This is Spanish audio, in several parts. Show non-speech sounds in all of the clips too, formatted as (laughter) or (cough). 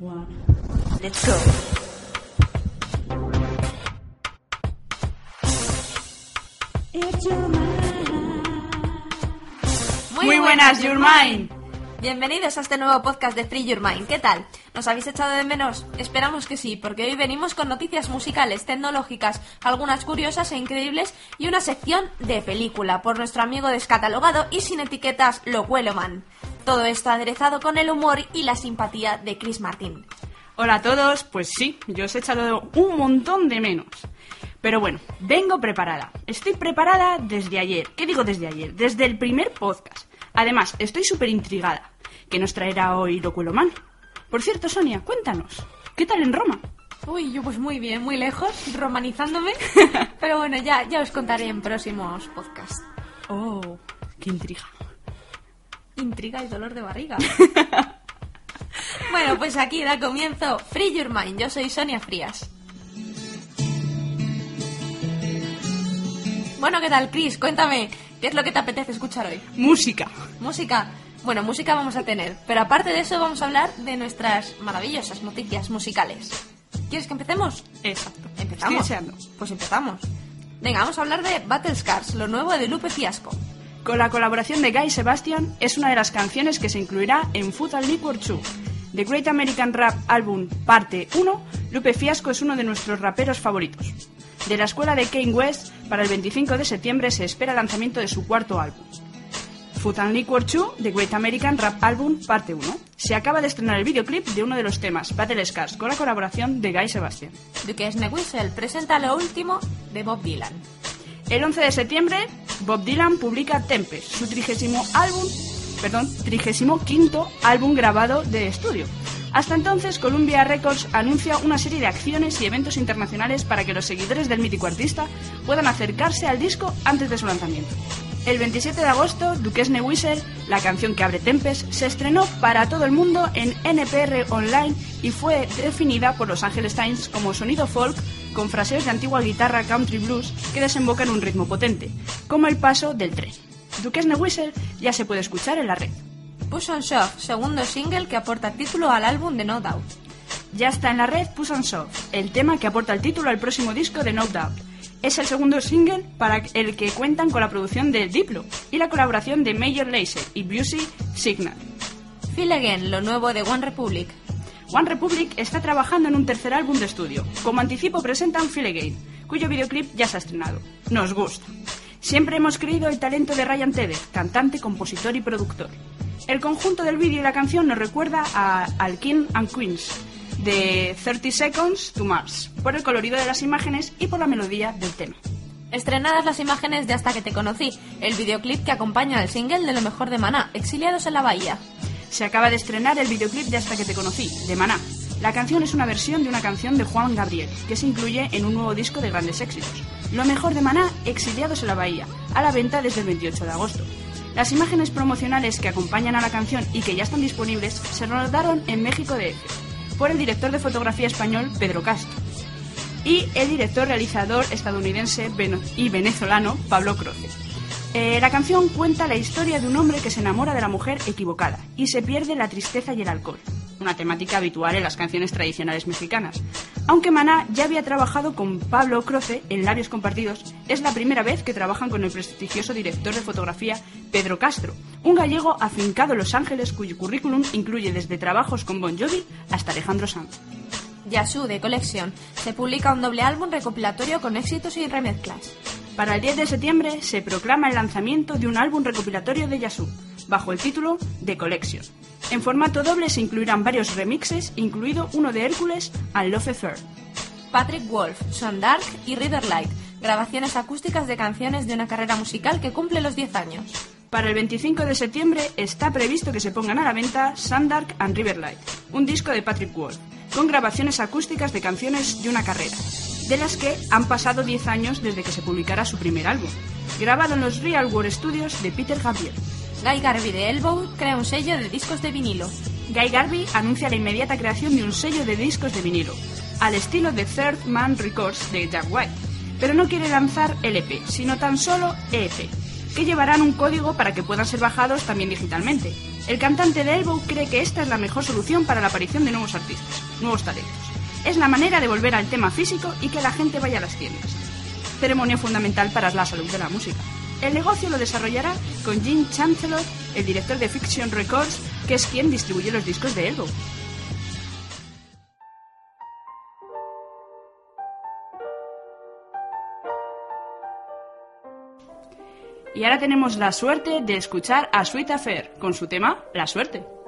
one. Let's go. It's your mind. Muy buenas, Your Mind. Bienvenidos a este nuevo podcast de Free Your Mind. ¿Qué tal? ¿Nos habéis echado de menos? Esperamos que sí, porque hoy venimos con noticias musicales, tecnológicas, algunas curiosas e increíbles y una sección de película por nuestro amigo descatalogado y sin etiquetas Man. Todo esto aderezado con el humor y la simpatía de Chris Martin. Hola a todos, pues sí, yo os he echado un montón de menos. Pero bueno, vengo preparada. Estoy preparada desde ayer. ¿Qué digo desde ayer? Desde el primer podcast. Además, estoy súper intrigada. ¿Qué nos traerá hoy Locuelo Man? Por cierto, Sonia, cuéntanos. ¿Qué tal en Roma? Uy, yo pues muy bien, muy lejos, romanizándome. (laughs) Pero bueno, ya, ya os contaré en próximos podcasts. Oh, qué intriga. Intriga y dolor de barriga. bueno, pues aquí da comienzo Free Your Mind. Yo soy Sonia Frías. Bueno, ¿qué tal, Chris? Cuéntame, ¿qué es lo que te apetece escuchar hoy? Música. Música. Bueno, música vamos a tener, pero aparte de eso vamos a hablar de nuestras maravillosas noticias musicales. ¿Quieres que empecemos? Exacto. ¿Empezamos? Estoy deseando. Pues empezamos. Venga, vamos a hablar de Battle Scars, lo nuevo de Lupe Fiasco. Con la colaboración de Guy Sebastian, es una de las canciones que se incluirá en and Liquor 2. The Great American Rap Album Parte 1, Lupe Fiasco es uno de nuestros raperos favoritos. De la escuela de Kane West, para el 25 de septiembre se espera el lanzamiento de su cuarto álbum. Food and Liquor 2, The Great American Rap Album Parte 1. Se acaba de estrenar el videoclip de uno de los temas, Battle Scars, con la colaboración de Guy Sebastian. Duques Whistle presenta lo último de Bob Dylan. El 11 de septiembre, Bob Dylan publica Tempest, su trigésimo álbum, perdón, quinto álbum grabado de estudio. Hasta entonces, Columbia Records anuncia una serie de acciones y eventos internacionales para que los seguidores del mítico artista puedan acercarse al disco antes de su lanzamiento. El 27 de agosto, Duquesne Whistle, la canción que abre Tempest, se estrenó para todo el mundo en NPR Online y fue definida por Los Angeles Times como sonido folk con fraseos de antigua guitarra country blues que desembocan en un ritmo potente, como el paso del tren. Duquesne Whistle ya se puede escuchar en la red. Push on Shove, segundo single que aporta título al álbum de No Doubt. Ya está en la red Push on Shove, el tema que aporta el título al próximo disco de No Doubt. Es el segundo single para el que cuentan con la producción de Diplo y la colaboración de Major Lazer y Busey Signal. Feel Again, lo nuevo de One Republic. One Republic está trabajando en un tercer álbum de estudio. Como anticipo presentan Feel Again, cuyo videoclip ya se ha estrenado. Nos gusta. Siempre hemos creído el talento de Ryan Tedder, cantante, compositor y productor. El conjunto del vídeo y la canción nos recuerda a, al King and Queens, de 30 Seconds to Mars, por el colorido de las imágenes y por la melodía del tema. Estrenadas las imágenes de Hasta que te conocí, el videoclip que acompaña al single de lo mejor de Maná, Exiliados en la Bahía. Se acaba de estrenar el videoclip de Hasta que te conocí, de Maná. La canción es una versión de una canción de Juan Gabriel, que se incluye en un nuevo disco de grandes éxitos. Lo mejor de Maná, Exiliados en la Bahía, a la venta desde el 28 de agosto. Las imágenes promocionales que acompañan a la canción y que ya están disponibles se rodaron en México de por el director de fotografía español Pedro Castro y el director realizador estadounidense y venezolano Pablo Croce. Eh, la canción cuenta la historia de un hombre que se enamora de la mujer equivocada y se pierde la tristeza y el alcohol, una temática habitual en las canciones tradicionales mexicanas. Aunque Maná ya había trabajado con Pablo Croce en Labios Compartidos, es la primera vez que trabajan con el prestigioso director de fotografía Pedro Castro, un gallego afincado en Los Ángeles cuyo currículum incluye desde trabajos con Bon Jovi hasta Alejandro Sanz. Yasu de Collection. Se publica un doble álbum recopilatorio con éxitos y remezclas. Para el 10 de septiembre se proclama el lanzamiento de un álbum recopilatorio de Yasu, bajo el título The Collection. En formato doble se incluirán varios remixes, incluido uno de Hércules and Love Affair. Patrick Wolf, Son Dark y River Light, grabaciones acústicas de canciones de una carrera musical que cumple los 10 años. Para el 25 de septiembre está previsto que se pongan a la venta Sundark and Riverlight, un disco de Patrick Wolf, con grabaciones acústicas de canciones de una carrera, de las que han pasado 10 años desde que se publicara su primer álbum, grabado en los Real World Studios de Peter Gabriel. Guy Garvey de Elbow crea un sello de discos de vinilo. Guy Garvey anuncia la inmediata creación de un sello de discos de vinilo, al estilo de Third Man Records de Jack White, pero no quiere lanzar LP, sino tan solo EP, que llevarán un código para que puedan ser bajados también digitalmente. El cantante de Elbow cree que esta es la mejor solución para la aparición de nuevos artistas, nuevos talentos. Es la manera de volver al tema físico y que la gente vaya a las tiendas. Ceremonia fundamental para la salud de la música. El negocio lo desarrollará con Jim Chancellor, el director de Fiction Records, que es quien distribuye los discos de Elbow. Y ahora tenemos la suerte de escuchar a Sweet Affair con su tema La suerte.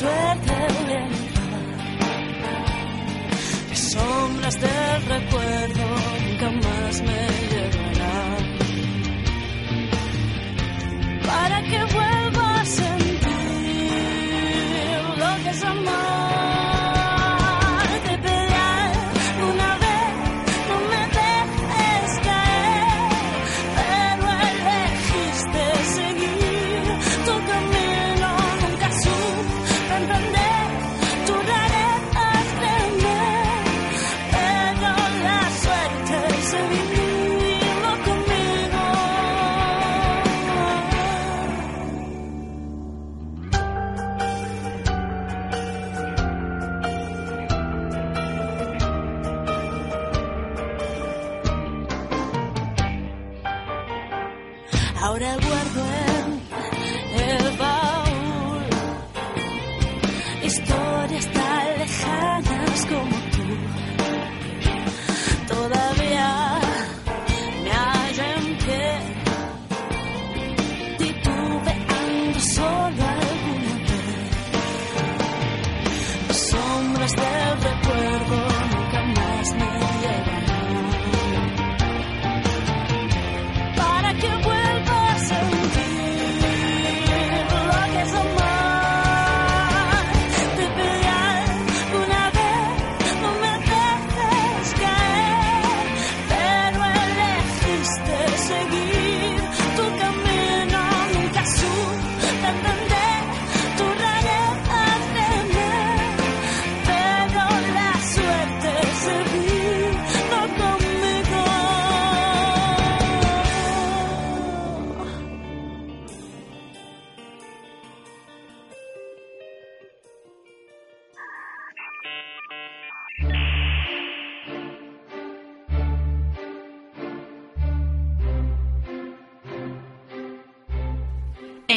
Que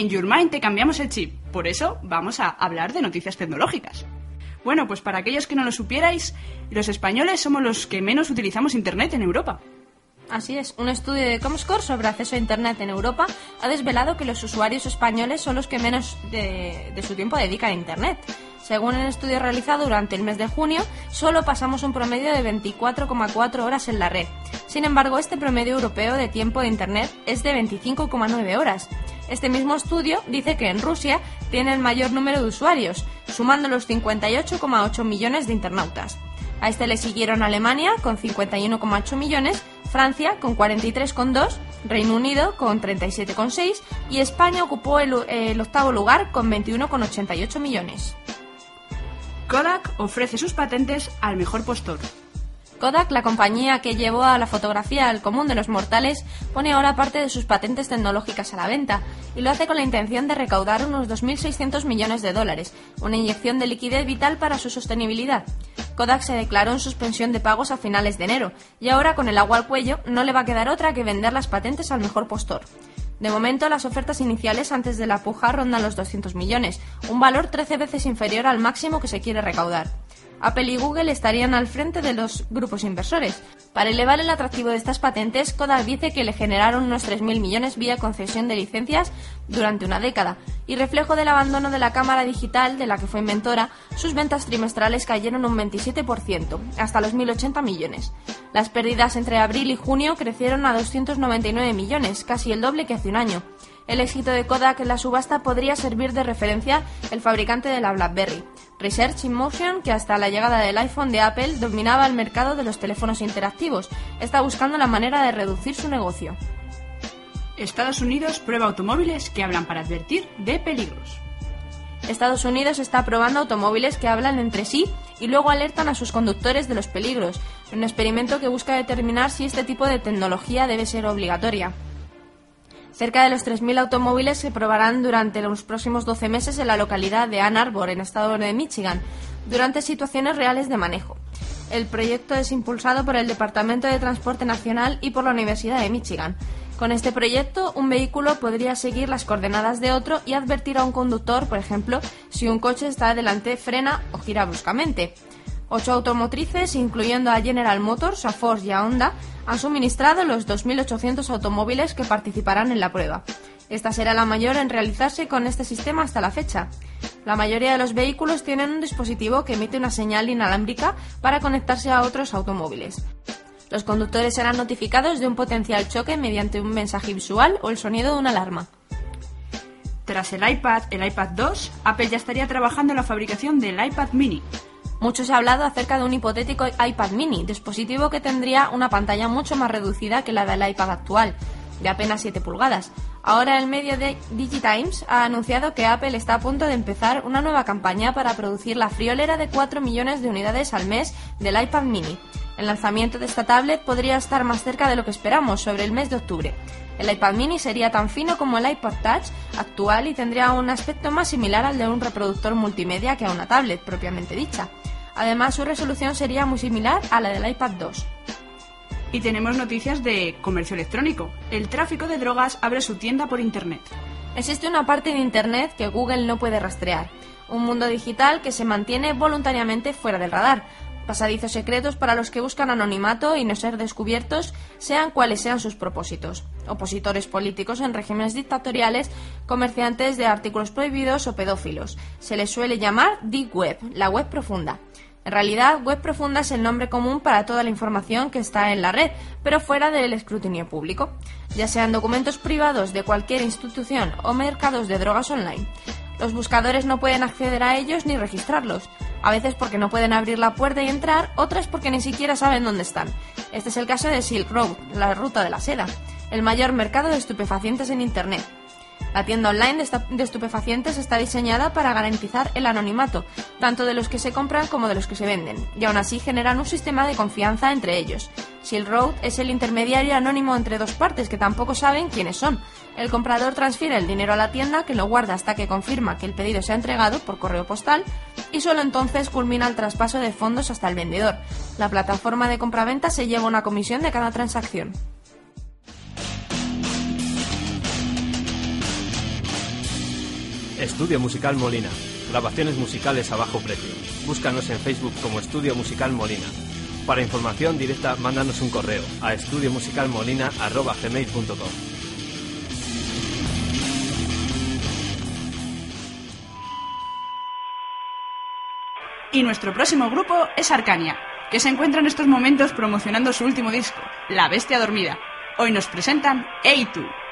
En Your Mind te cambiamos el chip, por eso vamos a hablar de noticias tecnológicas. Bueno, pues para aquellos que no lo supierais, los españoles somos los que menos utilizamos Internet en Europa. Así es, un estudio de Comscore sobre acceso a Internet en Europa ha desvelado que los usuarios españoles son los que menos de, su tiempo dedican a Internet. Según el estudio realizado durante el mes de junio, solo pasamos un promedio de 24,4 horas en la red. Sin embargo, este promedio europeo de tiempo de Internet es de 25,9 horas. Este mismo estudio dice que en Rusia tiene el mayor número de usuarios, sumando los 58,8 millones de internautas. A este le siguieron Alemania con 51,8 millones, Francia con 43,2, Reino Unido con 37,6 y España ocupó el, el octavo lugar con 21,88 millones. Kodak ofrece sus patentes al mejor postor. Kodak, la compañía que llevó a la fotografía al común de los mortales, pone ahora parte de sus patentes tecnológicas a la venta y lo hace con la intención de recaudar unos 2.600 millones de dólares, una inyección de liquidez vital para su sostenibilidad. Kodak se declaró en suspensión de pagos a finales de enero y ahora con el agua al cuello no le va a quedar otra que vender las patentes al mejor postor. De momento, las ofertas iniciales antes de la puja rondan los 200 millones, un valor 13 veces inferior al máximo que se quiere recaudar. Apple y Google estarían al frente de los grupos inversores. Para elevar el atractivo de estas patentes, Kodak dice que le generaron unos 3.000 millones vía concesión de licencias durante una década, y reflejo del abandono de la cámara digital de la que fue inventora, sus ventas trimestrales cayeron un 27%, hasta los 1.080 millones. Las pérdidas entre abril y junio crecieron a 299 millones, casi el doble que hace un año. El éxito de Kodak en la subasta podría servir de referencia el fabricante de la BlackBerry. Research in Motion, que hasta la llegada del iPhone de Apple dominaba el mercado de los teléfonos interactivos, está buscando la manera de reducir su negocio. Estados Unidos prueba automóviles que hablan para advertir de peligros. Estados Unidos está probando automóviles que hablan entre sí y luego alertan a sus conductores de los peligros, un experimento que busca determinar si este tipo de tecnología debe ser obligatoria. Cerca de los 3.000 automóviles se probarán durante los próximos 12 meses en la localidad de Ann Arbor, en estado de Michigan, durante situaciones reales de manejo. El proyecto es impulsado por el Departamento de Transporte Nacional y por la Universidad de Michigan. Con este proyecto, un vehículo podría seguir las coordenadas de otro y advertir a un conductor, por ejemplo, si un coche está delante, frena o gira bruscamente. Ocho automotrices, incluyendo a General Motors, a Ford y a Honda, han suministrado los 2.800 automóviles que participarán en la prueba. Esta será la mayor en realizarse con este sistema hasta la fecha. La mayoría de los vehículos tienen un dispositivo que emite una señal inalámbrica para conectarse a otros automóviles. Los conductores serán notificados de un potencial choque mediante un mensaje visual o el sonido de una alarma. Tras el iPad, el iPad 2, Apple ya estaría trabajando en la fabricación del iPad mini. Mucho se ha hablado acerca de un hipotético iPad mini, dispositivo que tendría una pantalla mucho más reducida que la del iPad actual, de apenas 7 pulgadas. Ahora el medio de DigiTimes ha anunciado que Apple está a punto de empezar una nueva campaña para producir la friolera de 4 millones de unidades al mes del iPad mini. El lanzamiento de esta tablet podría estar más cerca de lo que esperamos, sobre el mes de octubre. El iPad mini sería tan fino como el iPod Touch actual y tendría un aspecto más similar al de un reproductor multimedia que a una tablet propiamente dicha. Además, su resolución sería muy similar a la del iPad 2. Y tenemos noticias de comercio electrónico. El tráfico de drogas abre su tienda por Internet. Existe una parte de Internet que Google no puede rastrear, un mundo digital que se mantiene voluntariamente fuera del radar, pasadizos secretos para los que buscan anonimato y no ser descubiertos, sean cuales sean sus propósitos. Opositores políticos en regímenes dictatoriales, comerciantes de artículos prohibidos o pedófilos. Se les suele llamar Deep Web, la web profunda. En realidad, web profunda es el nombre común para toda la información que está en la red, pero fuera del escrutinio público, ya sean documentos privados de cualquier institución o mercados de drogas online. Los buscadores no pueden acceder a ellos ni registrarlos, a veces porque no pueden abrir la puerta y entrar, otras porque ni siquiera saben dónde están. Este es el caso de Silk Road, la ruta de la seda, el mayor mercado de estupefacientes en Internet. La tienda online de estupefacientes está diseñada para garantizar el anonimato, tanto de los que se compran como de los que se venden, y aún así generan un sistema de confianza entre ellos. Silk Road es el intermediario anónimo entre dos partes que tampoco saben quiénes son. El comprador transfiere el dinero a la tienda, que lo guarda hasta que confirma que el pedido se ha entregado por correo postal, y solo entonces culmina el traspaso de fondos hasta el vendedor. La plataforma de compraventa se lleva una comisión de cada transacción. Estudio Musical Molina. Grabaciones musicales a bajo precio. Búscanos en Facebook como Estudio Musical Molina. Para información directa, mándanos un correo a estudiomusicalmolina.gmail.com Y nuestro próximo grupo es Arcania, que se encuentra en estos momentos promocionando su último disco, La Bestia Dormida. Hoy nos presentan A2.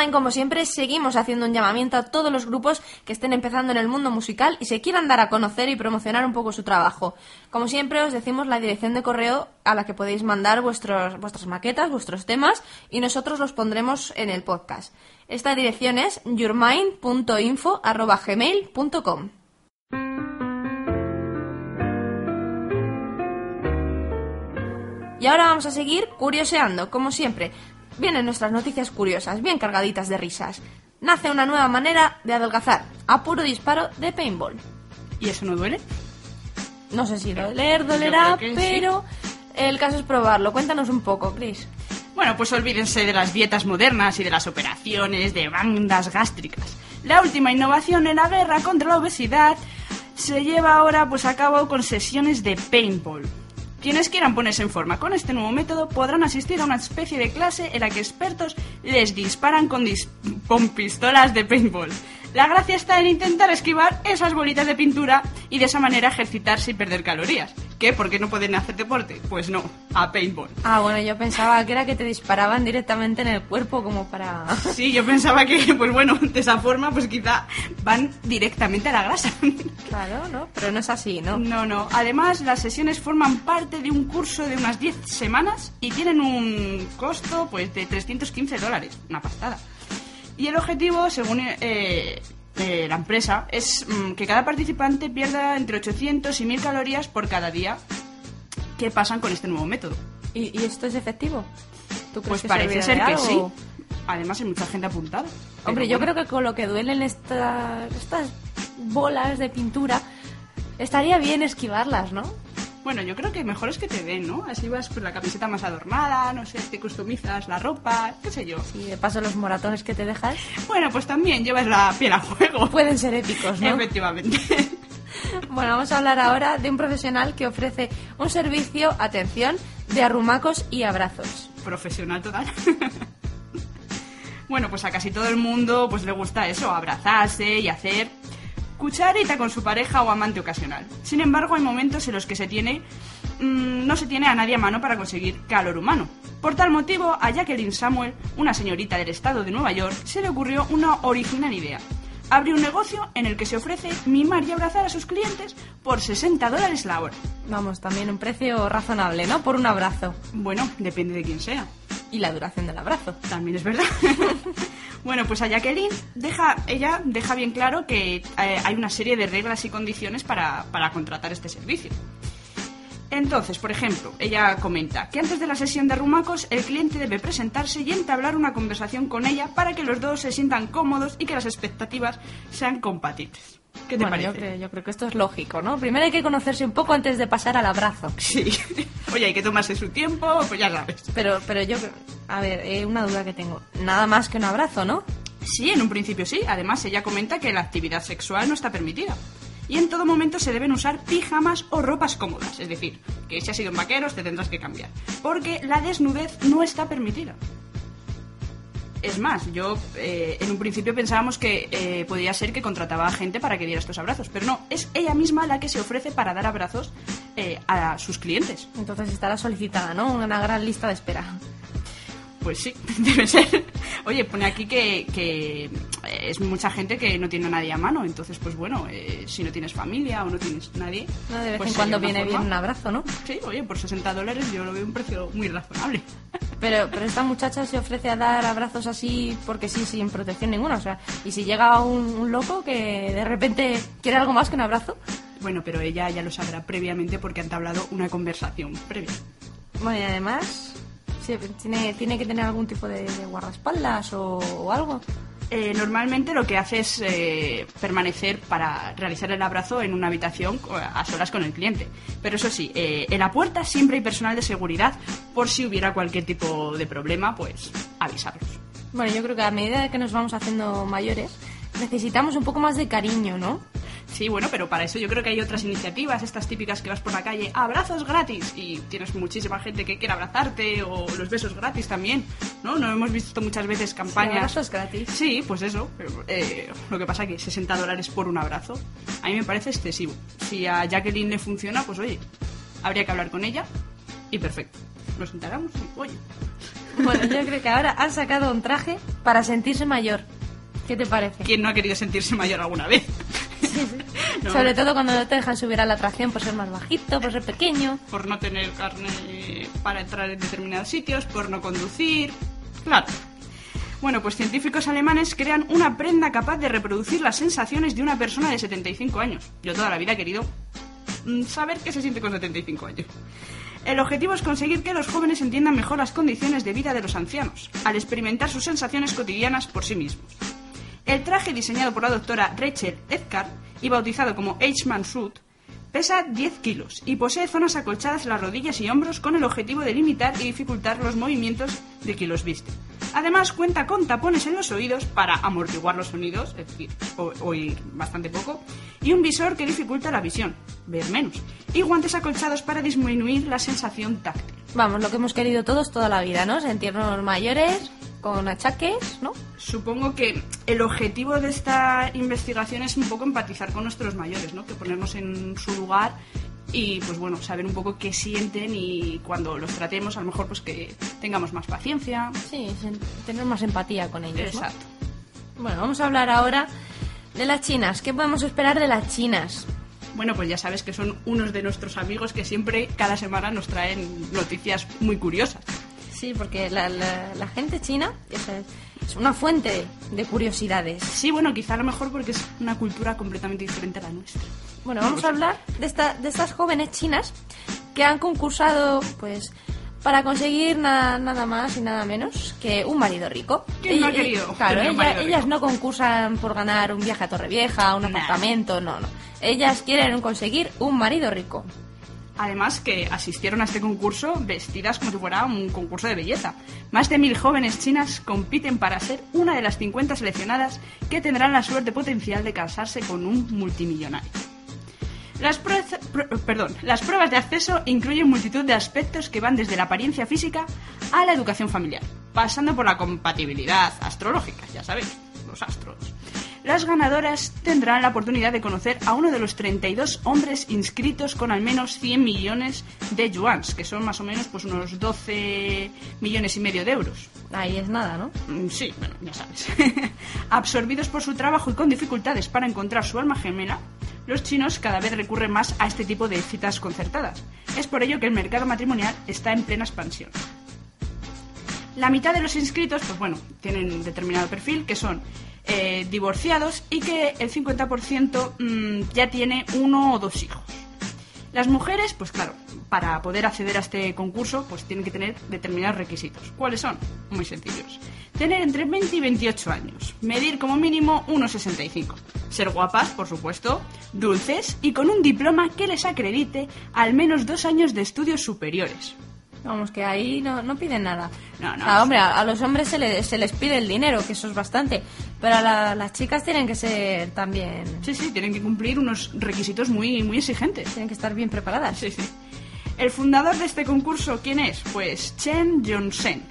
Como siempre, seguimos haciendo un llamamiento a todos los grupos que estén empezando en el mundo musical y se quieran dar a conocer y promocionar un poco su trabajo. Como siempre, os decimos la dirección de correo a la que podéis mandar vuestros, vuestras maquetas, vuestros temas, y nosotros los pondremos en el podcast. Esta dirección es yourmind.info.gmail.com. Y ahora vamos a seguir curioseando, como siempre. Vienen nuestras noticias curiosas, bien cargaditas de risas. Nace una nueva manera de adelgazar, a puro disparo de paintball. ¿Y eso no duele? No sé si doler, dolerá, sí. pero el caso es probarlo. Cuéntanos un poco, Chris. Bueno, pues olvídense de las dietas modernas y de las operaciones de bandas gástricas. La última innovación en la guerra contra la obesidad se lleva ahora pues a cabo con sesiones de paintball. Quienes quieran ponerse en forma con este nuevo método podrán asistir a una especie de clase en la que expertos les disparan con, pistolas de paintball. La gracia está en intentar esquivar esas bolitas de pintura y de esa manera ejercitarse y perder calorías. ¿Qué? ¿Por qué no pueden hacer deporte? Pues no, a paintball. Ah, bueno, yo pensaba que era que te disparaban directamente en el cuerpo como para... (laughs) Sí, yo pensaba que, pues bueno, de esa forma, pues quizá van directamente a la grasa. (laughs) Claro, ¿no? Pero no es así, ¿no? No, no. Además, las sesiones forman parte de un curso de unas 10 semanas y tienen un costo, pues, de 315 dólares. Una pastada. Y el objetivo, según eh, eh, la empresa, es mm, que cada participante pierda entre 800 y 1000 calorías por cada día que pasan con este nuevo método. ¿Y, y esto es efectivo? ¿Tú crees Pues que parece ser que sí. Además, hay mucha gente apuntada. Hombre, yo bueno. creo que con lo que duelen estas, estas bolas de pintura, estaría bien esquivarlas, ¿no? Bueno, yo creo que mejor es que te den, ¿no? Así vas con la camiseta más adornada, no sé, te customizas la ropa, qué sé yo. Y de paso los moratones que te dejas Bueno, pues también llevas la piel a juego. pueden ser épicos, ¿no? Efectivamente. (laughs) Bueno, vamos a hablar ahora de un profesional que ofrece un servicio, atención, de arrumacos y abrazos. Profesional total. (laughs) bueno, pues a casi todo el mundo pues le gusta eso, abrazarse y hacer cucharita con su pareja o amante ocasional. Sin embargo, hay momentos en los que se tiene mm, no se tiene a nadie a mano para conseguir calor humano. Por tal motivo, a Jacqueline Samuel, una señorita del estado de Nueva York, se le ocurrió una original idea. Abrió un negocio en el que se ofrece mimar y abrazar a sus clientes por 60 dólares la hora. Vamos, también un precio razonable, ¿no? Por un abrazo. Bueno, depende de quién sea. Y la duración del abrazo. También es verdad. (laughs) bueno, pues a Jacqueline deja, ella deja bien claro que eh, hay una serie de reglas y condiciones para, para contratar este servicio. Entonces, por ejemplo, ella comenta que antes de la sesión de arrumacos el cliente debe presentarse y entablar una conversación con ella para que los dos se sientan cómodos y que las expectativas sean compatibles. ¿Qué te bueno, parece? Yo creo, yo creo que esto es lógico, ¿no? Primero hay que conocerse un poco antes de pasar al abrazo. Sí. (laughs) Oye, hay que tomarse su tiempo, pues ya sabes. Pero, pero yo, a ver, eh, una duda que tengo. Nada más que un abrazo, ¿no? Sí, en un principio sí. Además, ella comenta que la actividad sexual no está permitida. Y en todo momento se deben usar pijamas o ropas cómodas. Es decir, que si has sido en vaqueros te tendrás que cambiar. Porque la desnudez no está permitida. Es más, yo eh, en un principio pensábamos que eh, podía ser que contrataba a gente para que diera estos abrazos. Pero no, es ella misma la que se ofrece para dar abrazos eh, a sus clientes. Entonces estará solicitada, ¿no? Una gran lista de espera. Pues sí, (laughs) debe ser. Oye, pone aquí que, que eh, es mucha gente que no tiene a nadie a mano. Entonces, pues bueno, eh, si no tienes familia o no tienes nadie. No, de vez pues en cuando viene forma. bien un abrazo, ¿no? Sí, oye, por 60 dólares yo lo veo un precio muy razonable. (laughs) Pero, pero esta muchacha se ofrece a dar abrazos así porque sí, sin protección ninguna. O sea, y si llega un, un loco que de repente quiere algo más que un abrazo, Bueno, pero ella ya lo sabrá previamente porque han entablado una conversación previa. bueno, y además tiene, tiene que tener algún tipo de, de guardaespaldas o, o algo. Eh, normalmente lo que hace es eh, permanecer para realizar el abrazo en una habitación a solas con el cliente. Pero eso sí, eh, en la puerta siempre hay personal de seguridad por si hubiera cualquier tipo de problema, pues avisarlos. Bueno, yo creo que a medida que nos vamos haciendo mayores, necesitamos un poco más de cariño, ¿no? Sí, bueno, pero para eso yo creo que hay otras iniciativas, estas típicas que vas por la calle, abrazos gratis, y tienes muchísima gente que quiere abrazarte, o los besos gratis también, ¿no? No hemos visto muchas veces campañas. abrazos gratis. Sí, pues eso. eh, lo que pasa que 60 dólares por un abrazo, a mí me parece excesivo. Si a Jacqueline le funciona, pues oye, habría que hablar con ella, y perfecto. Nos enteramos y, oye, Bueno, yo creo que ahora han sacado un traje para sentirse mayor. ¿Qué te parece? ¿Quién no ha querido sentirse mayor alguna vez? (laughs) No, Sobre todo cuando no te dejan subir a la atracción por ser más bajito, por ser pequeño. por no tener carne para entrar en determinados sitios, por no conducir. Claro. Bueno, pues científicos alemanes crean una prenda capaz de reproducir las sensaciones de una persona de 75 años. Yo toda la vida he querido mm, saber qué se siente con 75 años. El objetivo es conseguir que los jóvenes entiendan mejor las condiciones de vida de los ancianos, al experimentar sus sensaciones cotidianas por sí mismos. El traje diseñado por la doctora Rachel Edgar y bautizado como H-Man Suit pesa 10 kilos y posee zonas acolchadas en las rodillas y hombros con el objetivo de limitar y dificultar los movimientos de quien los viste. Además cuenta con tapones en los oídos para amortiguar los sonidos, es decir, oír bastante poco, y un visor que dificulta la visión, ver menos, y guantes acolchados para disminuir la sensación táctil. Vamos, lo que hemos querido todos toda la vida, ¿no? Sentirnos mayores, con achaques, ¿no? Supongo que el objetivo de esta investigación es un poco empatizar con nuestros mayores, ¿no? Que ponernos en su lugar y, pues bueno, saber un poco qué sienten y cuando los tratemos, a lo mejor, pues que tengamos más paciencia. Sí, tener más empatía con ellos, ¿no? Exacto. Bueno, vamos a hablar ahora de las chinas. ¿Qué podemos esperar de las chinas? Bueno, pues ya sabes que son unos de nuestros amigos que siempre, cada semana, nos traen noticias muy curiosas. Sí, porque la, la- la gente china es, es una fuente de curiosidades. Sí, bueno, quizá a lo mejor porque es una cultura completamente diferente a la nuestra. Bueno, vamos a hablar de, esta, de estas jóvenes chinas que han concursado, pues, para conseguir na- nada más y nada menos que un marido rico. ¿Quién no ha querido Claro, (laughs) ella- ellas no concursan por ganar un viaje a Torrevieja, un Nah. apartamento, no, no. Ellas quieren conseguir un marido rico. Además que asistieron a este concurso vestidas como si fuera un concurso de belleza. Más de mil jóvenes chinas compiten para ser una de las 50 seleccionadas que tendrán la suerte potencial de casarse con un multimillonario. Las, las pruebas de acceso incluyen multitud de aspectos que van desde la apariencia física a la educación familiar, pasando por la compatibilidad astrológica, ya sabéis, los astros. Las ganadoras tendrán la oportunidad de conocer a uno de los 32 hombres inscritos con al menos 100 millones de yuans, que son más o menos pues unos 12 millones y medio de euros. Ahí es nada, ¿no? Mm, Sí, bueno, ya sabes. (laughs) Absorbidos por su trabajo y con dificultades para encontrar su alma gemela, los chinos cada vez recurren más a este tipo de citas concertadas. Es por ello que el mercado matrimonial está en plena expansión. La mitad de los inscritos, pues bueno, tienen un determinado perfil, que son eh, divorciados y que el 50% mm, ya tiene uno o dos hijos. Las mujeres, pues claro, para poder acceder a este concurso, pues tienen que tener determinados requisitos. ¿Cuáles son? Muy sencillos. Tener entre 20 y 28 años, medir como mínimo 1,65, ser guapas, por supuesto, dulces y con un diploma que les acredite al menos dos años de estudios superiores. Vamos, que ahí no, no piden nada. No, no, O sea, no hombre, a, a los hombres se, le- se les pide el dinero, que eso es bastante. Pero a la- las chicas tienen que ser también... Sí, sí, tienen que cumplir unos requisitos muy, muy exigentes. Tienen que estar bien preparadas. Sí, sí. El fundador de este concurso, ¿quién es? Pues Chen Yonsen.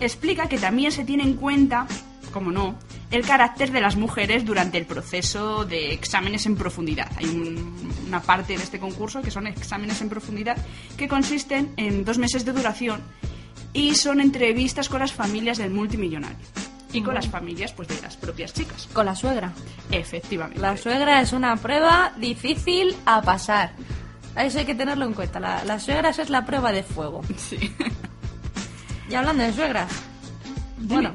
Explica que también se tiene en cuenta, como no, el carácter de las mujeres durante el proceso de exámenes en profundidad. Hay un- una parte de este concurso que son exámenes en profundidad que consisten en dos meses de duración y son entrevistas con las familias del multimillonario y con las familias pues de las propias chicas. Con la suegra. Efectivamente. La suegra es una prueba difícil a pasar. Eso hay que tenerlo en cuenta. La, la suegra es la prueba de fuego. Sí. Y hablando de suegras. Bueno.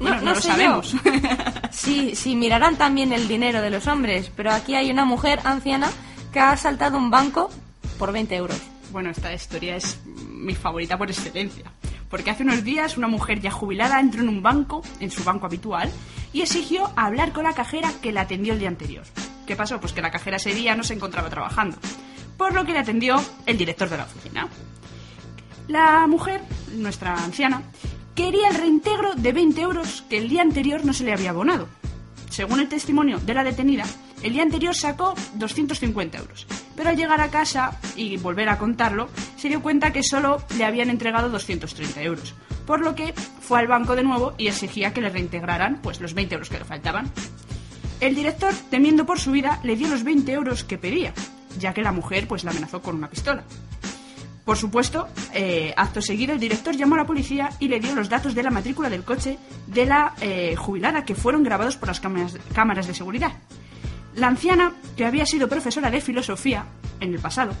No, lo sé yo sabemos. (laughs) si, si mirarán también el dinero de los hombres, pero aquí hay una mujer anciana que ha asaltado un banco por 20 euros. Bueno, esta historia es mi favorita por excelencia. Porque hace unos días una mujer ya jubilada entró en un banco, en su banco habitual, y exigió hablar con la cajera que la atendió el día anterior. ¿Qué pasó? Pues que la cajera ese día no se encontraba trabajando. Por lo que le atendió el director de la oficina. La mujer, nuestra anciana, quería el reintegro de 20 euros que el día anterior no se le había abonado. Según el testimonio de la detenida, el día anterior sacó 250 euros, pero al llegar a casa y volver a contarlo, se dio cuenta que solo le habían entregado 230 euros, por lo que fue al banco de nuevo y exigía que le reintegraran pues, los 20 euros que le faltaban. El director, temiendo por su vida, le dio los 20 euros que pedía, ya que la mujer pues, la amenazó con una pistola. Por supuesto, eh, acto seguido, el director llamó a la policía y le dio los datos de la matrícula del coche de la eh, jubilada que fueron grabados por las cámaras, cámaras de seguridad. La anciana, que había sido profesora de filosofía en el pasado,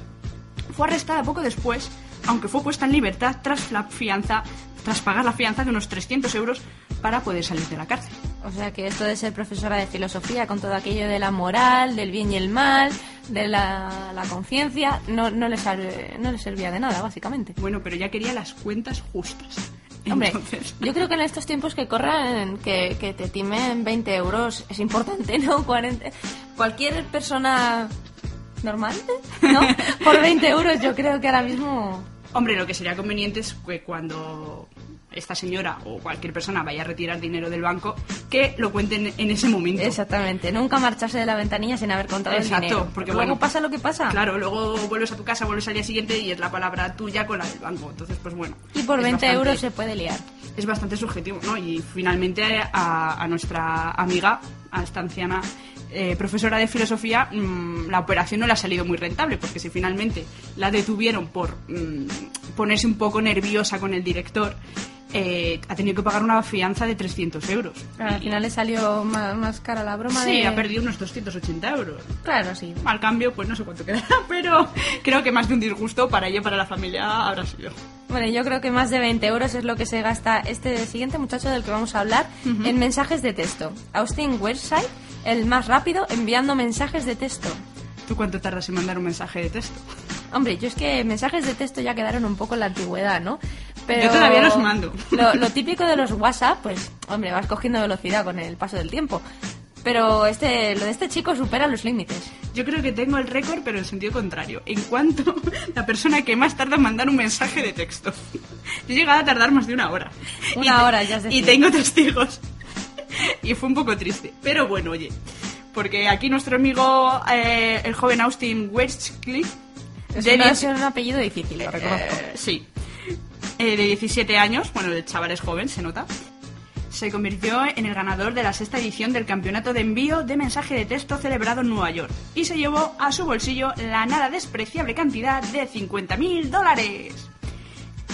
fue arrestada poco después, aunque fue puesta en libertad tras la fianza, tras pagar la fianza de unos 300 euros para poder salir de la cárcel. O sea que esto de ser profesora de filosofía con todo aquello de la moral, del bien y el mal, de la, la conciencia, no, no, le no le servía de nada, básicamente. Bueno, pero ya quería las cuentas justas. Hombre, Entonces, yo creo que en estos tiempos que corran, que, que te timen 20 euros es importante, ¿no? 40. Cualquier persona normal, ¿no? Por 20 euros yo creo que ahora mismo... Hombre, lo que sería conveniente es que cuando esta señora o cualquier persona vaya a retirar dinero del banco, que lo cuenten en ese momento. Exactamente, nunca marcharse de la ventanilla sin haber contado Exacto, el dinero. porque luego bueno, pasa lo que pasa. Claro, luego vuelves a tu casa, vuelves al día siguiente y es la palabra tuya con la del banco. Entonces, pues bueno. Y por es 20 bastante- euros se puede liar. Es bastante subjetivo, ¿no? Y finalmente a, a nuestra amiga, a esta anciana eh, profesora de filosofía, mm, la operación no le ha salido muy rentable, porque si finalmente la detuvieron por mm, ponerse un poco nerviosa con el director, eh, ha tenido que pagar una fianza de 300 euros. Al final le salió más, más cara la broma Sí, de... ha perdido unos 280 euros. Claro, sí. Al cambio, pues no sé cuánto quedará, (laughs) pero creo que más de un disgusto para ella y para la familia habrá sido. Bueno, yo creo que más de 20 euros es lo que se gasta este siguiente muchacho del que vamos a hablar en mensajes de texto. Austin Website, el más rápido enviando mensajes de texto. ¿Tú cuánto tardas en mandar un mensaje de texto? Hombre, yo es que mensajes de texto ya quedaron un poco en la antigüedad, ¿no? Pero Yo todavía los mando. Lo, lo típico de los WhatsApp, pues, hombre, vas cogiendo velocidad con el paso del tiempo. Pero este, lo de este chico supera los límites. Yo creo que tengo el récord, pero en sentido contrario. En cuanto (laughs) la persona que más tarda en mandar un mensaje de texto. (laughs) Yo he llegado a tardar más de una hora. Una te- hora, ya es Y tengo testigos. (laughs) Y fue un poco triste. Pero bueno, oye. Porque aquí nuestro amigo, eh, el joven Austin Westcliff, Es, de una- diez- es un apellido difícil, lo reconozco. eh, sí. Eh, de 17 años, bueno, el chaval es joven, se nota. Se convirtió en el ganador de la sexta edición del campeonato de envío de mensaje de texto celebrado en Nueva York y se llevó a su bolsillo la nada despreciable cantidad de 50.000 dólares.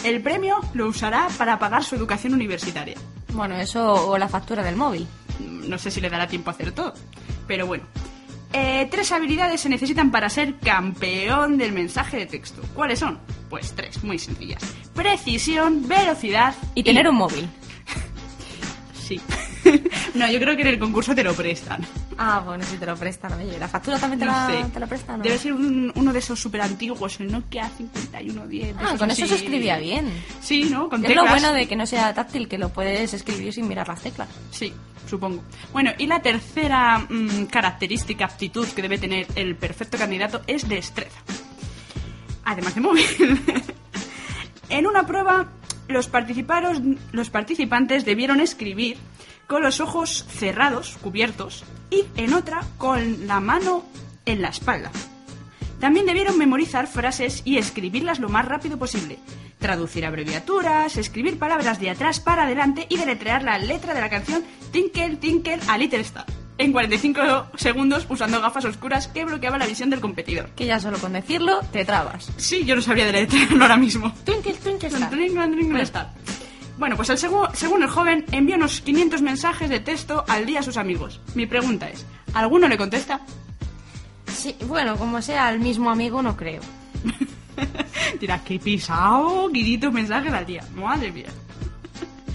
El premio lo usará para pagar su educación universitaria. Bueno, eso o la factura del móvil. No sé si le dará tiempo a hacer todo, pero bueno. Eh, tres habilidades se necesitan para ser campeón del mensaje de texto. ¿Cuáles son? Pues tres, muy sencillas. Precisión, velocidad Y tener un móvil. (laughs) Sí. (laughs) no, yo creo que en el concurso te lo prestan. Ah, bueno, si te lo prestan, oye. ¿La factura también te, No la, sé. te la prestan? no? Debe ser un- uno de esos súper antiguos, el Nokia 5110. de Ah, esos con eso se así. escribía bien. Sí, ¿no? Con Es lo teclas. bueno de que no sea táctil, que lo puedes escribir sin mirar las teclas. Sí, supongo. Bueno, y la tercera mm, característica, aptitud que debe tener el perfecto candidato es destreza. Además de móvil. (laughs) en una prueba, los, participaros- los participantes debieron escribir con los ojos cerrados, cubiertos, y en otra con la mano en la espalda. También debieron memorizar frases y escribirlas lo más rápido posible. Traducir abreviaturas, escribir palabras de atrás para adelante y deletrear la letra de la canción Tinkle Tinkle a Little Star. En 45 segundos usando gafas oscuras que bloqueaban la visión del competidor. Que ya solo con decirlo te trabas. Sí, yo no sabría deletrearlo ahora mismo. Twinkle, twinkle star. Twinkle, twinkle star. Bueno, pues el segu- según el joven envía unos 500 mensajes de texto al día a sus amigos. Mi pregunta es, ¿alguno le contesta? Sí, bueno, como sea el mismo amigo, no creo. (laughs) Dirá, qué pisado, 500 mensajes al día. Madre mía.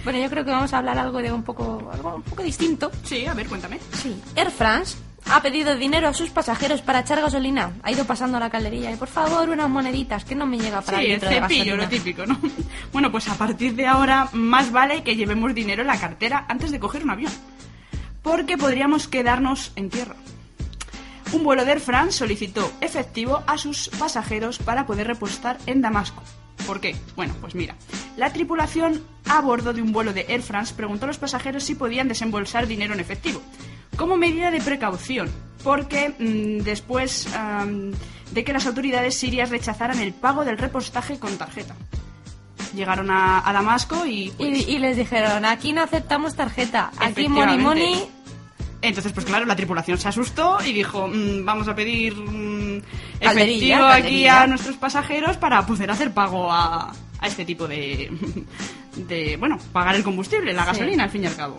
Bueno, yo creo que vamos a hablar algo de un poco, algo un poco distinto. Sí, a ver, cuéntame. Sí. Air France ha pedido dinero a sus pasajeros para echar gasolina. Ha ido pasando a la calderilla y por favor unas moneditas que no me llega para Sí, el el litro de cepillo, gasolina. lo típico, ¿no? (laughs) Bueno, pues a partir de ahora más vale que llevemos dinero en la cartera antes de coger un avión. Porque podríamos quedarnos en tierra. Un vuelo de Air France solicitó efectivo a sus pasajeros para poder repostar en Damasco. ¿Por qué? Bueno, pues mira, la tripulación a bordo de un vuelo de Air France preguntó a los pasajeros si podían desembolsar dinero en efectivo, como medida de precaución, porque mm, después am, de que las autoridades sirias rechazaran el pago del repostaje con tarjeta. Llegaron a, a Damasco y, pues, Y, y les dijeron, aquí no aceptamos tarjeta, aquí money money, Entonces, pues claro, la tripulación se asustó y dijo, "Mm, vamos a pedir mm, Calderilla, efectivo aquí calderilla. a nuestros pasajeros para poder hacer pago a, a este tipo de, (laughs) de, bueno, pagar el combustible, la Sí. gasolina, al fin y al cabo.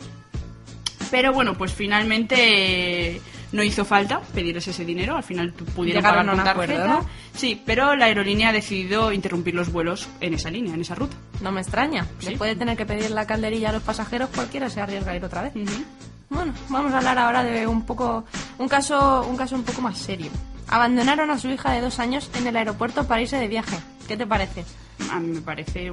Pero bueno, pues finalmente eh, no hizo falta pedirles ese dinero, al final pudieron Llegaron pagar con acuerdo, tarjeta. ¿no? Sí, pero la aerolínea ha decidido interrumpir los vuelos en esa línea, en esa ruta. No me extraña. Sí. Después de tener que pedir la calderilla a los pasajeros, cualquiera se arriesga a ir otra vez. Bueno, vamos a hablar ahora de un poco un caso un caso un poco más serio. Abandonaron a su hija de dos años en el aeropuerto para irse de viaje. ¿Qué te parece? A mí me parece,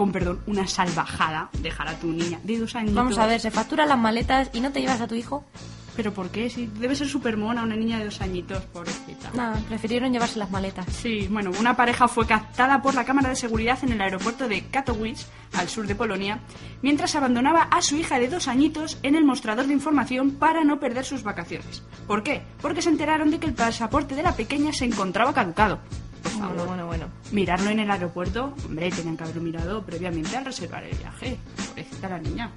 con perdón, una salvajada dejar a tu niña de dos años. Vamos a ver, se facturan las maletas y no te llevas a tu hijo. ¿Pero por qué? Si debe ser súper mona una niña de dos añitos, pobrecita. Nada, prefirieron llevarse las maletas. Sí, bueno, una pareja fue captada por la cámara de seguridad en el aeropuerto de Katowice, al sur de Polonia, mientras abandonaba a su hija de dos añitos en el mostrador de información para no perder sus vacaciones. ¿Por qué? Porque se enteraron de que el pasaporte de la pequeña se encontraba caducado. Bueno, bueno, bueno. mirarlo en el aeropuerto, hombre, tenían que haberlo mirado previamente al reservar el viaje. Pobrecita la niña.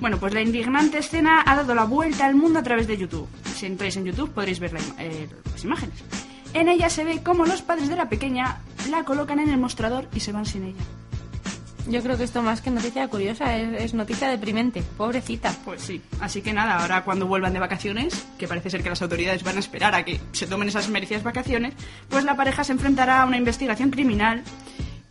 Bueno, pues la indignante escena ha dado la vuelta al mundo a través de YouTube. Si entráis en YouTube podréis ver eh, las imágenes. En ella se ve cómo los padres de la pequeña la colocan en el mostrador y se van sin ella. Yo creo que esto más que noticia curiosa es, es noticia deprimente. Pobrecita. Pues sí, así que nada, ahora cuando vuelvan de vacaciones, que parece ser que las autoridades van a esperar a que se tomen esas merecidas vacaciones, pues la pareja se enfrentará a una investigación criminal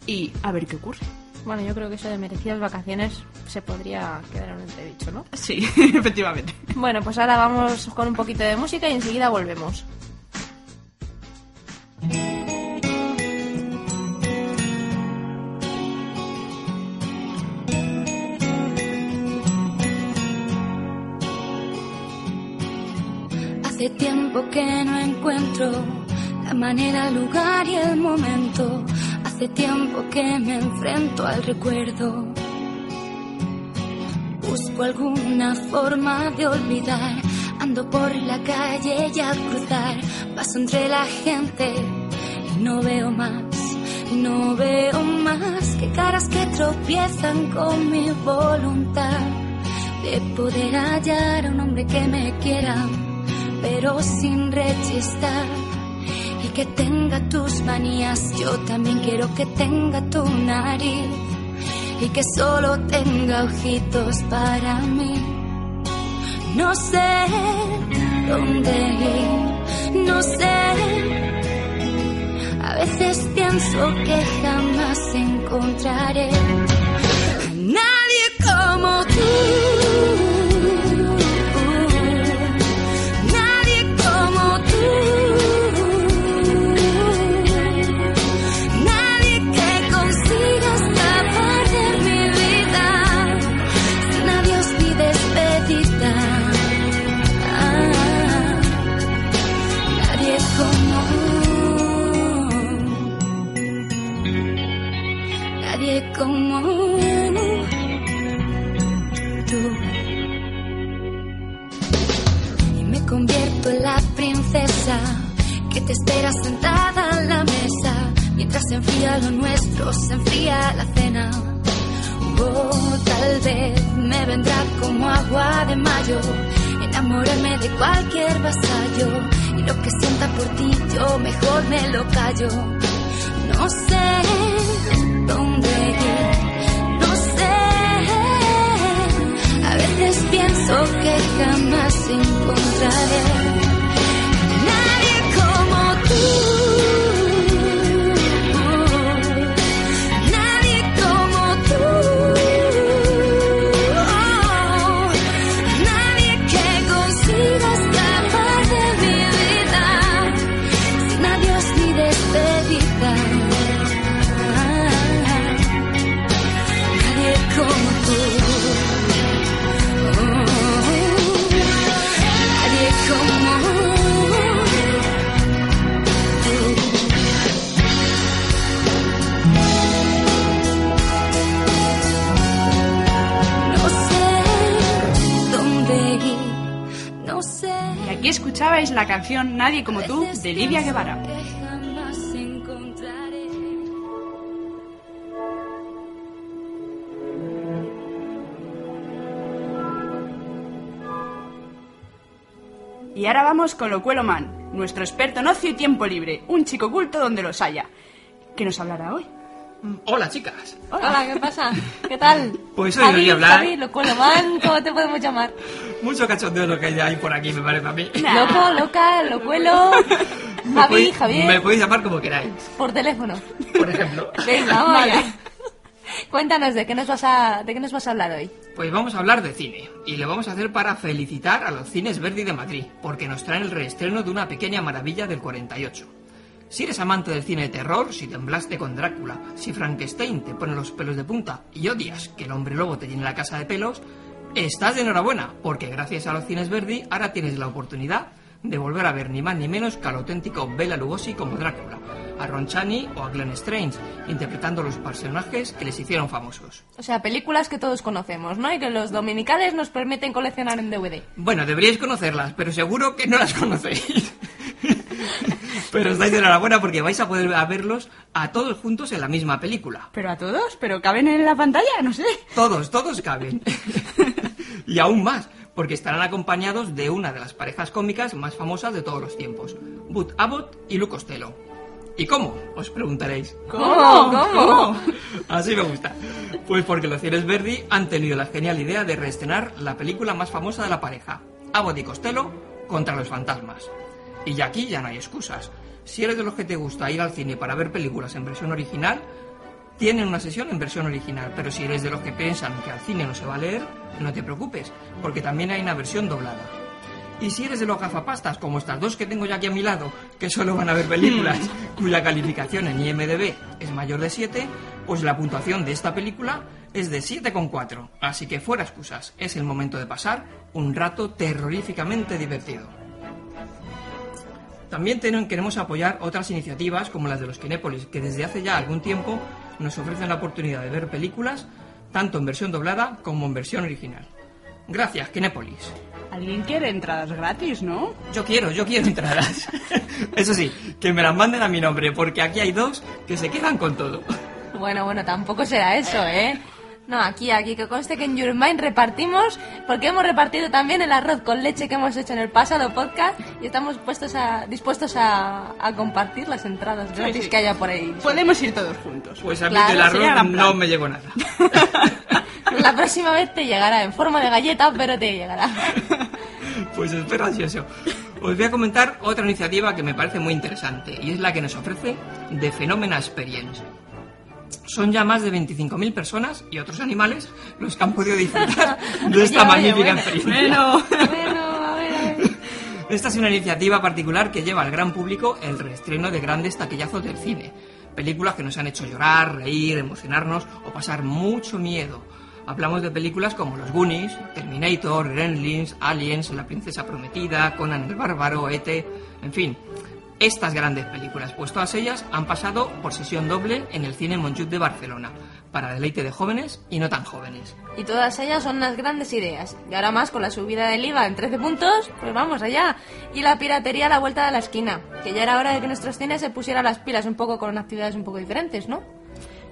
y a ver qué ocurre. Bueno, yo creo que eso de merecidas vacaciones se podría quedar en un entredicho, ¿no? Sí, (laughs) efectivamente. Bueno, pues ahora vamos con un poquito de música y enseguida volvemos. La manera, el lugar y el momento. Hace tiempo que me enfrento al recuerdo. Busco alguna forma de olvidar. Ando por la calle y al cruzar paso entre la gente y no veo más. No veo más que caras que tropiezan con mi voluntad de poder hallar a un hombre que me quiera, pero sin rechistar. Y que tenga tus manías, yo también quiero que tenga tu nariz. Y que solo tenga ojitos para mí. No sé dónde ir, no sé. A veces pienso que jamás encontraré a nadie como tú. La canción Nadie como tú de Lidia Guevara. Que. Y ahora vamos con Locuelo Man, nuestro experto en ocio y tiempo libre, un chico culto donde los haya. ¿Qué nos hablará hoy? Hola chicas. Hola, ¿qué pasa? ¿Qué tal? Pues hoy voy a hablar- Javi, loco, man, ¿cómo te podemos llamar? Mucho cachondeo lo que hay por aquí, me parece a mí. Loco, loca, locuelo. (laughs) Javi, podéis- Javier, Me podéis llamar como queráis, por teléfono. por ejemplo. (laughs) Venga, vamos allá. Cuéntanos, ¿de qué, nos vas a, ¿de qué nos vas a hablar hoy? Pues vamos a hablar de cine. Y lo vamos a hacer para felicitar a los cines Verdi de Madrid, porque nos traen el reestreno de una pequeña maravilla del 48. Si eres amante del cine de terror, si temblaste con Drácula, si Frankenstein te pone los pelos de punta y odias que el hombre lobo te llene la casa de pelos, estás de enhorabuena, porque gracias a los cines Verdi ahora tienes la oportunidad de volver a ver ni más ni menos que al auténtico Bela Lugosi como Drácula, a Ron Chaney o a Glenn Strange, interpretando los personajes que les hicieron famosos. O sea, películas que todos conocemos, ¿no? Y que los dominicales nos permiten coleccionar en DVD. Bueno, deberíais conocerlas, pero seguro que no las (laughs) conocéis. (laughs) pero estáis de enhorabuena porque vais a poder a verlos a todos juntos en la misma película. ¿Pero a todos? ¿Pero caben en la pantalla? No sé. Todos, todos caben. (laughs) y aún más, porque estarán acompañados de una de las parejas cómicas más famosas de todos los tiempos, Bud Abbott y Luke Costello. ¿Y cómo? Os preguntaréis. ¿Cómo? ¿Cómo? Así me gusta. Pues porque los cines Verdi han tenido la genial idea de reestrenar la película más famosa de la pareja, Abbott y Costello contra los fantasmas. Y ya aquí ya no hay excusas. Si eres de los que te gusta ir al cine para ver películas en versión original, tienen una sesión en versión original, pero si eres de los que piensan que al cine no se va a leer, no te preocupes, porque también hay una versión doblada. Y si eres de los gafapastas, como estas dos que tengo ya aquí a mi lado, que solo van a ver películas (laughs) (laughs) cuya calificación en IMDB es mayor de 7, pues la puntuación de esta película es de 7,4. Así que fuera excusas, es el momento de pasar un rato terroríficamente divertido. También ten- queremos apoyar otras iniciativas como las de los Kinépolis, que desde hace ya algún tiempo nos ofrecen la oportunidad de ver películas tanto en versión doblada como en versión original. Gracias, Kinépolis. Alguien quiere entradas gratis, ¿no? Yo quiero, yo quiero entradas. (laughs) Eso sí, que me las manden a mi nombre, porque aquí hay dos que se quedan con todo. Bueno, bueno, tampoco será eso, ¿eh? No, aquí, aquí, que conste que en Your Mind repartimos, porque hemos repartido también el arroz con leche que hemos hecho en el pasado podcast y estamos puestos a, dispuestos a, a compartir las entradas gratis sí. que haya por ahí. Podemos ir todos juntos. Pues a mí Claro, del arroz no me llegó nada. (laughs) La próxima vez te llegará en forma de galleta, pero te llegará. (laughs) Pues espero ansioso. Os voy a comentar otra iniciativa que me parece muy interesante y es la que nos ofrece The Phenomena Experience. Son ya más de 25.000 personas y otros animales los que han podido disfrutar (laughs) de esta Oye, oye, magnífica experiencia. Bueno, (laughs) Bueno, a ver. Esta es una iniciativa particular que lleva al gran público el reestreno de grandes taquillazos del cine. Películas que nos han hecho llorar, reír, emocionarnos o pasar mucho miedo. Hablamos de películas como Los Goonies, Terminator, Gremlins, Aliens, La Princesa Prometida, Conan el Bárbaro, E.T., en fin. Estas grandes películas, pues todas ellas han pasado por sesión doble en el cine Montjuic de Barcelona, para deleite de jóvenes y no tan jóvenes. Y todas ellas son unas grandes ideas. Y ahora más con la subida del IVA en 13 puntos, pues vamos allá. Y la piratería a la vuelta de la esquina. Que ya era hora de que nuestros cines se pusieran las pilas un poco con actividades un poco diferentes, ¿no?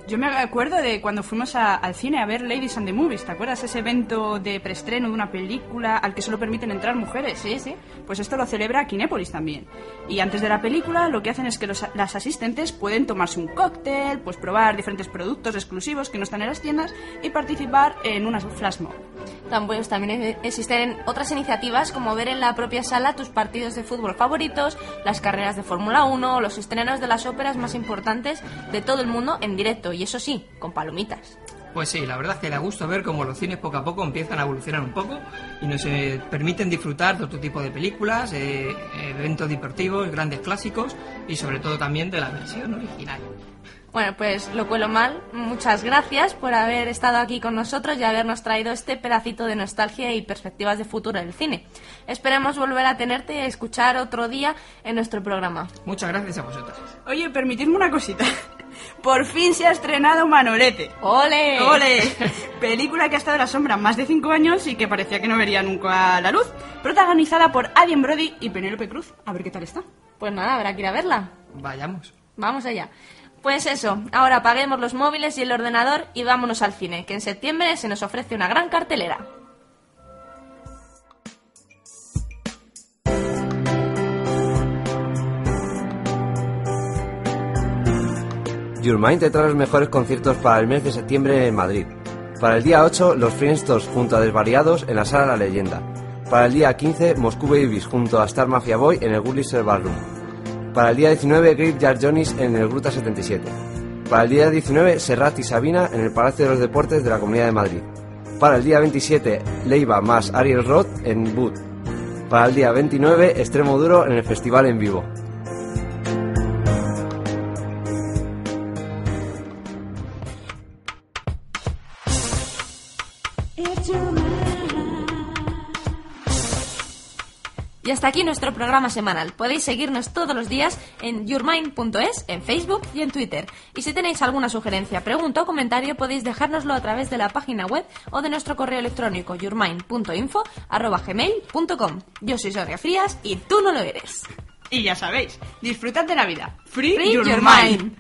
Yo me acuerdo de cuando fuimos a- al cine a ver Ladies and the Movies. ¿Te acuerdas ese evento de preestreno de una película al que solo permiten entrar mujeres? Sí, sí. Pues esto lo celebra Kinépolis también. Y antes de la película lo que hacen es que los- las asistentes pueden tomarse un cóctel, pues probar diferentes productos exclusivos que no están en las tiendas y participar en unas flash mob. Pues también e- existen otras iniciativas como ver en la propia sala tus partidos de fútbol favoritos, las carreras de Fórmula 1 los estrenos de las óperas más importantes de todo el mundo en directo y eso sí, con palomitas. Pues sí, la verdad es que da gusto ver cómo los cines poco a poco empiezan a evolucionar un poco y nos eh, permiten disfrutar de otro tipo de películas, eh, eventos deportivos, grandes clásicos y sobre todo también de la versión original. Bueno, pues lo cuelo mal. Muchas gracias por haber estado aquí con nosotros y habernos traído este pedacito de nostalgia y perspectivas de futuro del cine. Esperemos volver a tenerte y a escuchar otro día en nuestro programa. Muchas gracias a vosotras. Oye, permitidme una cosita. (laughs) Por fin se ha estrenado Manolete. ¡Ole! ¡Ole! Película que ha estado en la sombra más de 5 años y que parecía que no vería nunca la luz. Protagonizada por Adrien Brody y Penélope Cruz. A ver qué tal está. Pues nada, habrá que ir a verla. Vayamos. Vamos allá. Pues eso, ahora apaguemos los móviles y el ordenador y vámonos al cine, que en septiembre se nos ofrece una gran cartelera. Your te trae los mejores conciertos para el mes de septiembre en Madrid. Para el día 8, los Flintstones junto a Desvariados en la Sala La Leyenda. Para el día 15, Moscú Babies junto a Star Mafia Boy en el Gullis Bar Room. Para el día 19, Grip Jar Johnny's en el Gruta 77. Para el día 19, Serrat y Sabina en el Palacio de los Deportes de la Comunidad de Madrid. Para el día 27, Leiva más Ariel Roth en Boot. Para el día 29, Extremo Duro en el Festival en Vivo. Hasta aquí nuestro programa semanal. Podéis seguirnos todos los días en yourmind.es, en Facebook y en Twitter. Y si tenéis alguna sugerencia, pregunta o comentario, podéis dejárnoslo a través de la página web o de nuestro correo electrónico yourmind.info.gmail.com. Yo soy Sonia Frías y tú no lo eres. Y ya sabéis, disfrutad de la vida. Free, Free your, your mind. mind.